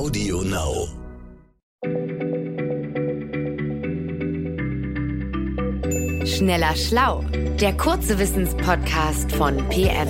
Audio Now. Schneller Schlau, der kurze Wissenspodcast von PM.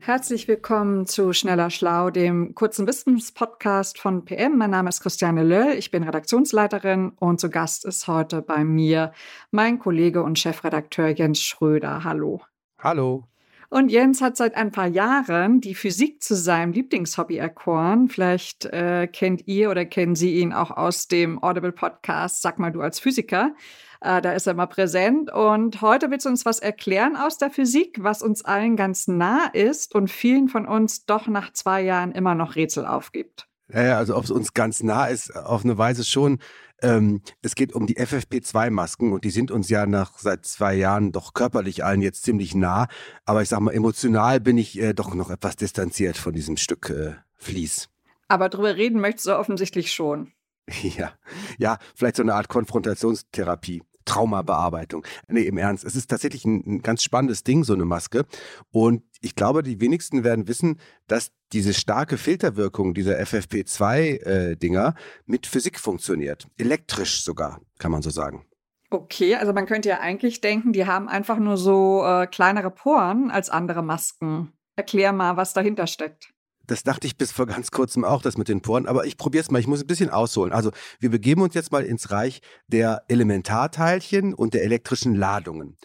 Herzlich willkommen zu Schneller Schlau, dem kurzen Wissenspodcast von PM. Mein Name ist Christiane Löll, ich bin Redaktionsleiterin und zu Gast ist heute bei mir mein Kollege und Chefredakteur Jens Schröder. Hallo. Hallo. Und Jens hat seit ein paar Jahren die Physik zu seinem Lieblingshobby erkoren. Vielleicht äh, kennt ihr oder kennen Sie ihn auch aus dem Audible Podcast Sag mal du als Physiker. Äh, da ist er immer präsent. Und heute willst du uns was erklären aus der Physik, was uns allen ganz nah ist und vielen von uns doch nach zwei Jahren immer noch Rätsel aufgibt. Ja, also ob es uns ganz nah ist, auf eine Weise schon. Ähm, es geht um die FFP2-Masken und die sind uns ja nach seit zwei Jahren doch körperlich allen jetzt ziemlich nah. Aber ich sag mal, emotional bin ich äh, doch noch etwas distanziert von diesem Stück äh, Vlies. Aber drüber reden möchtest du offensichtlich schon. Ja, ja, vielleicht so eine Art Konfrontationstherapie. Traumabearbeitung. Nee, im Ernst. Es ist tatsächlich ein, ein, ganz spannendes Ding, so eine Maske. Und ich glaube, die wenigsten werden wissen, dass diese starke Filterwirkung dieser FFP2-Dinger äh, mit Physik funktioniert. Elektrisch sogar, kann man so sagen. Okay, also man könnte ja eigentlich denken, die haben einfach nur so äh, kleinere Poren als andere Masken. Erklär mal, was dahinter steckt. Das dachte ich bis vor ganz kurzem auch, das mit den Poren. Aber ich probiere es mal. Ich muss ein bisschen ausholen. Also wir begeben uns jetzt mal ins Reich der Elementarteilchen und der elektrischen Ladungen.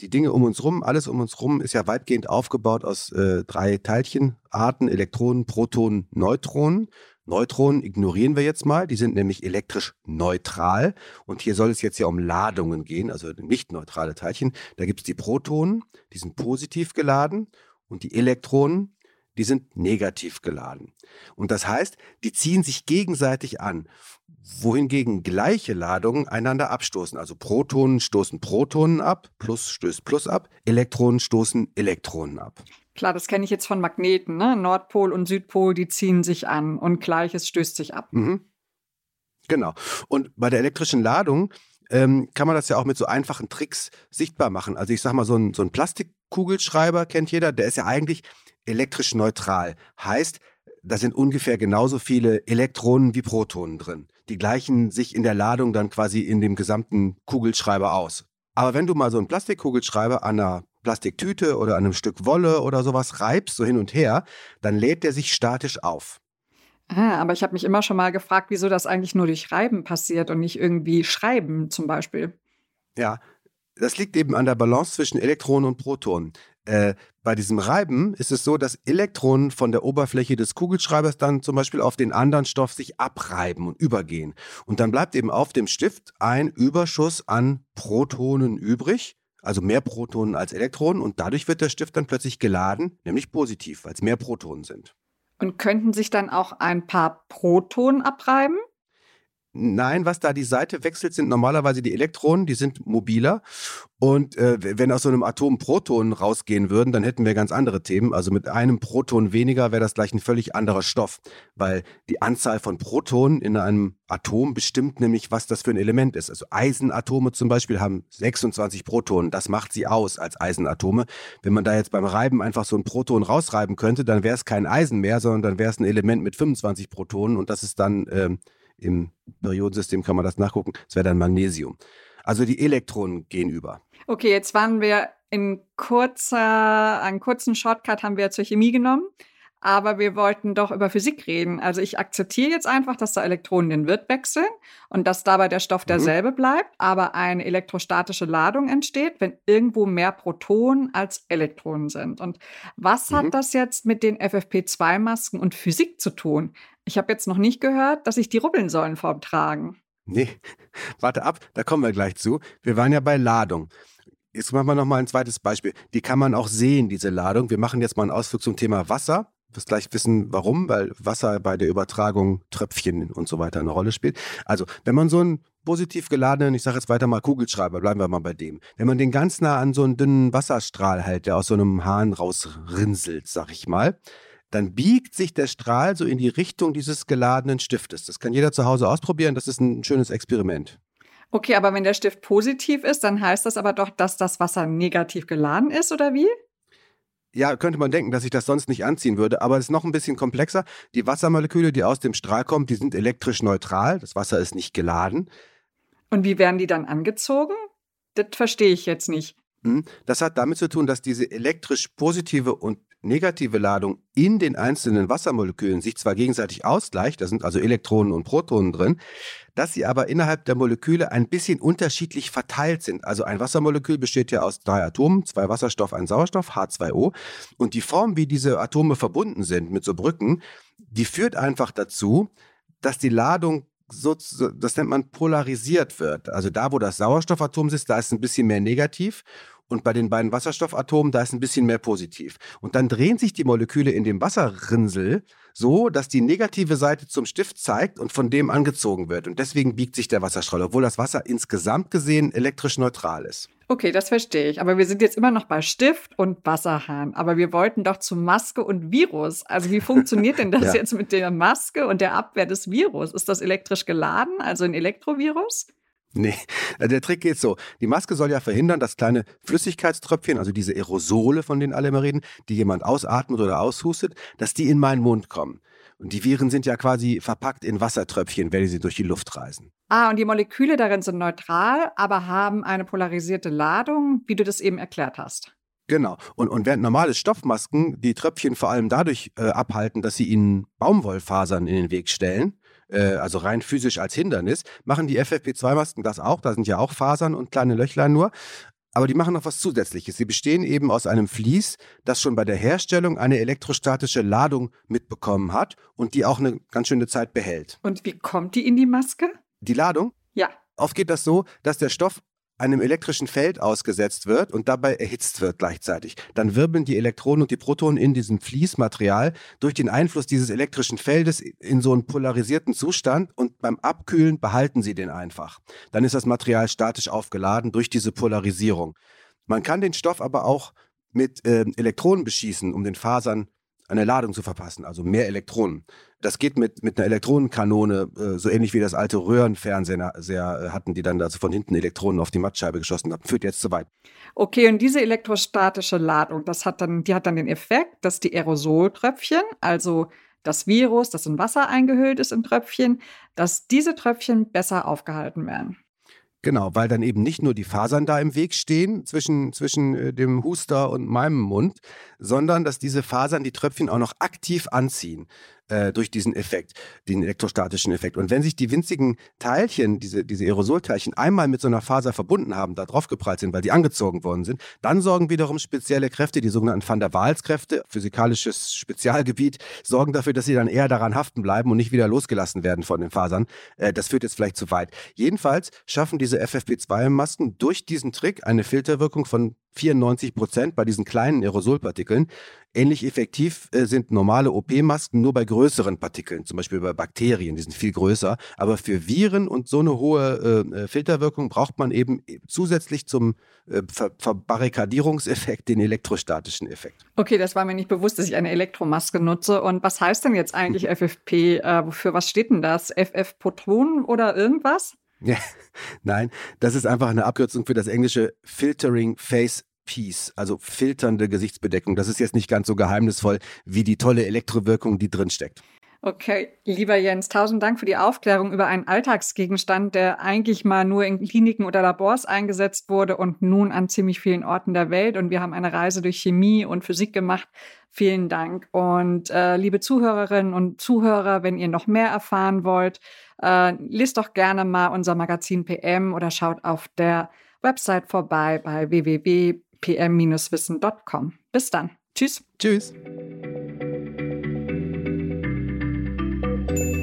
Die Dinge um uns rum, alles um uns rum ist ja weitgehend aufgebaut aus äh, drei Teilchenarten, Elektronen, Protonen, Neutronen. Neutronen ignorieren wir jetzt mal, die sind nämlich elektrisch neutral. Und hier soll es jetzt ja um Ladungen gehen, also nicht neutrale Teilchen. Da gibt es die Protonen, die sind positiv geladen und die Elektronen, die sind negativ geladen. Und das heißt, die ziehen sich gegenseitig an, wohingegen gleiche Ladungen einander abstoßen. Also Protonen stoßen Protonen ab, Plus stößt Plus ab, Elektronen stoßen Elektronen ab. Klar, das kenne ich jetzt von Magneten. Ne? Nordpol und Südpol, die ziehen sich an und Gleiches stößt sich ab. Mhm. Genau. Und bei der elektrischen Ladung ähm, kann man das ja auch mit so einfachen Tricks sichtbar machen. Also ich sage mal, so ein, so ein Plastikkugelschreiber kennt jeder, der ist ja eigentlich elektrisch neutral. Heißt, da sind ungefähr genauso viele Elektronen wie Protonen drin. Die gleichen sich in der Ladung dann quasi in dem gesamten Kugelschreiber aus. Aber wenn du mal so einen Plastikkugelschreiber an einer Plastiktüte oder an einem Stück Wolle oder sowas reibst, so hin und her, dann lädt der sich statisch auf. Ah, aber ich habe mich immer schon mal gefragt, wieso das eigentlich nur durch Reiben passiert und nicht irgendwie Schreiben zum Beispiel. Ja, das liegt eben an der Balance zwischen Elektronen und Protonen. Äh, bei diesem Reiben ist es so, dass Elektronen von der Oberfläche des Kugelschreibers dann zum Beispiel auf den anderen Stoff sich abreiben und übergehen. Und dann bleibt eben auf dem Stift ein Überschuss an Protonen übrig, also mehr Protonen als Elektronen. Und dadurch wird der Stift dann plötzlich geladen, nämlich positiv, weil es mehr Protonen sind. Und könnten sich dann auch ein paar Protonen abreiben? Nein, was da die Seite wechselt, sind normalerweise die Elektronen, die sind mobiler. Und äh, wenn aus so einem Atom Protonen rausgehen würden, dann hätten wir ganz andere Themen. Also mit einem Proton weniger wäre das gleich ein völlig anderer Stoff, weil die Anzahl von Protonen in einem Atom bestimmt nämlich, was das für ein Element ist. Also Eisenatome zum Beispiel haben 26 Protonen. Das macht sie aus als Eisenatome. Wenn man da jetzt beim Reiben einfach so ein Proton rausreiben könnte, dann wäre es kein Eisen mehr, sondern dann wäre es ein Element mit 25 Protonen und das ist dann äh, im Periodensystem kann man das nachgucken. Es wäre dann Magnesium. Also die Elektronen gehen über. Okay, jetzt waren wir in kurzer, einen kurzen Shortcut haben wir zur Chemie genommen, aber wir wollten doch über Physik reden. Also ich akzeptiere jetzt einfach, dass da Elektronen den Wirt wechseln und dass dabei der Stoff mhm. derselbe mhm. bleibt, aber eine elektrostatische Ladung entsteht, wenn irgendwo mehr Protonen als Elektronen sind. Und was mhm. hat das jetzt mit den FFP2-Masken und Physik zu tun? Ich habe jetzt noch nicht gehört, dass sich die rubbeln sollen vorm Tragen. Nee, warte ab, da kommen wir gleich zu. Wir waren ja bei Ladung. Jetzt machen wir nochmal ein zweites Beispiel. Die kann man auch sehen, diese Ladung. Wir machen jetzt mal einen Ausflug zum Thema Wasser. Wirst gleich wissen, warum, weil Wasser bei der Übertragung Tröpfchen und so weiter eine Rolle spielt. Also, wenn man so einen positiv geladenen, ich sage jetzt weiter mal Kugelschreiber, bleiben wir mal bei dem. Wenn man den ganz nah an so einen dünnen Wasserstrahl hält, der aus so einem Hahn rausrinselt, sag ich mal, dann biegt sich der Strahl so in die Richtung dieses geladenen Stiftes. Das kann jeder zu Hause ausprobieren. Das ist ein schönes Experiment. Okay, aber wenn der Stift positiv ist, dann heißt das aber doch, dass das Wasser negativ geladen ist, oder wie? Ja, könnte man denken, dass sich das sonst nicht anziehen würde, aber es ist noch ein bisschen komplexer. Die Wassermoleküle, die aus dem Strahl kommen, die sind elektrisch neutral. Das Wasser ist nicht geladen. Und wie werden die dann angezogen? Das verstehe ich jetzt nicht. Hm? Das hat damit zu tun, dass diese elektrisch positive und negative Ladung in den einzelnen Wassermolekülen sich zwar gegenseitig ausgleicht, da sind also Elektronen und Protonen drin, dass sie aber innerhalb der Moleküle ein bisschen unterschiedlich verteilt sind. Also ein Wassermolekül besteht ja aus drei Atomen, zwei Wasserstoff, ein Sauerstoff, H2O. Und die Form, wie diese Atome verbunden sind mit so Brücken, die führt einfach dazu, dass die Ladung so, das nennt man polarisiert wird. Also da, wo das Sauerstoffatom sitzt, da ist ein bisschen mehr negativ und bei den beiden Wasserstoffatomen, da ist ein bisschen mehr positiv. Und dann drehen sich die Moleküle in dem Wasserrinnsel so, dass die negative Seite zum Stift zeigt und von dem angezogen wird. Und deswegen biegt sich der Wasserstrahl, obwohl das Wasser insgesamt gesehen elektrisch neutral ist. Okay, das verstehe ich. Aber wir sind jetzt immer noch bei Stift und Wasserhahn. Aber wir wollten doch zu Maske und Virus. Also wie funktioniert denn das ja. jetzt mit der Maske und der Abwehr des Virus? Ist das elektrisch geladen, also ein Elektrovirus? Nee, äh, der Trick geht so. Die Maske soll ja verhindern, dass kleine Flüssigkeitströpfchen, also diese Aerosole, von denen alle immer reden, die jemand ausatmet oder aushustet, dass die in meinen Mund kommen. Und die Viren sind ja quasi verpackt in Wassertröpfchen, wenn sie durch die Luft reisen. Ah, und die Moleküle darin sind neutral, aber haben eine polarisierte Ladung, wie du das eben erklärt hast. Genau. Und, und während normale Stoffmasken die Tröpfchen vor allem dadurch äh, abhalten, dass sie ihnen Baumwollfasern in den Weg stellen, äh, also rein physisch als Hindernis, machen die FFP2-Masken das auch. Da sind ja auch Fasern und kleine Löchlein nur. Aber die machen noch was Zusätzliches. Sie bestehen eben aus einem Vlies, das schon bei der Herstellung eine elektrostatische Ladung mitbekommen hat und die auch eine ganz schöne Zeit behält. Und wie kommt die in die Maske? Die Ladung? Ja. Oft geht das so, dass der Stoff einem elektrischen Feld ausgesetzt wird und dabei erhitzt wird gleichzeitig. Dann wirbeln die Elektronen und die Protonen in diesem Fließmaterial durch den Einfluss dieses elektrischen Feldes in so einen polarisierten Zustand und beim Abkühlen behalten sie den einfach. Dann ist das Material statisch aufgeladen durch diese Polarisierung. Man kann den Stoff aber auch mit äh, Elektronen beschießen, um den Fasern eine Ladung zu verpassen, also mehr Elektronen. Das geht mit, mit einer Elektronenkanone, äh, so ähnlich wie das alte Röhrenfernseher sehr, äh, hatten, die dann also von hinten Elektronen auf die Mattscheibe geschossen haben. Führt jetzt zu weit. Okay, und diese elektrostatische Ladung, das hat dann, die hat dann den Effekt, dass die Aerosoltröpfchen, also das Virus, das in Wasser eingehüllt ist in Tröpfchen, dass diese Tröpfchen besser aufgehalten werden. Genau, weil dann eben nicht nur die Fasern da im Weg stehen zwischen, zwischen äh, dem Huster und meinem Mund, sondern dass diese Fasern die Tröpfchen auch noch aktiv anziehen äh, durch diesen Effekt, den elektrostatischen Effekt. Und wenn sich die winzigen Teilchen, diese, diese Aerosolteilchen, einmal mit so einer Faser verbunden haben, da draufgeprallt sind, weil die angezogen worden sind, dann sorgen wiederum spezielle Kräfte, die sogenannten Van der Waals-Kräfte, physikalisches Spezialgebiet, sorgen dafür, dass sie dann eher daran haften bleiben und nicht wieder losgelassen werden von den Fasern. Äh, das führt jetzt vielleicht zu weit. Jedenfalls schaffen diese FFP2-Masken durch diesen Trick eine Filterwirkung von 94 Prozent bei diesen kleinen Aerosolpartikeln. Ähnlich effektiv äh, sind normale OP-Masken nur bei größeren Partikeln, zum Beispiel bei Bakterien, die sind viel größer. Aber für Viren und so eine hohe äh, äh Filterwirkung braucht man eben zusätzlich zum äh, Ver Verbarrikadierungseffekt den elektrostatischen Effekt. Okay, das war mir nicht bewusst, dass ich eine Elektromaske nutze. Und was heißt denn jetzt eigentlich FFP? Äh, für was steht denn das? FF-Proton oder irgendwas? Nein, das ist einfach eine Abkürzung für das englische Filtering Face Piece, also filternde Gesichtsbedeckung. Das ist jetzt nicht ganz so geheimnisvoll wie die tolle Elektrowirkung, die drin steckt. Okay, lieber Jens, tausend Dank für die Aufklärung über einen Alltagsgegenstand, der eigentlich mal nur in Kliniken oder Labors eingesetzt wurde und nun an ziemlich vielen Orten der Welt. Und wir haben eine Reise durch Chemie und Physik gemacht. Vielen Dank. Und äh, liebe Zuhörerinnen und Zuhörer, wenn ihr noch mehr erfahren wollt, äh, lest doch gerne mal unser Magazin PM oder schaut auf der Website vorbei bei www.pm-wissen.com. Bis dann. Tschüss. Tschüss.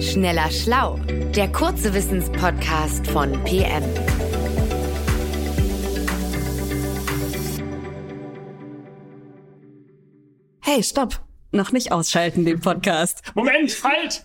Schneller Schlau, der kurze Wissenspodcast von PM. Hey, stopp! Noch nicht ausschalten den Podcast. Moment, halt!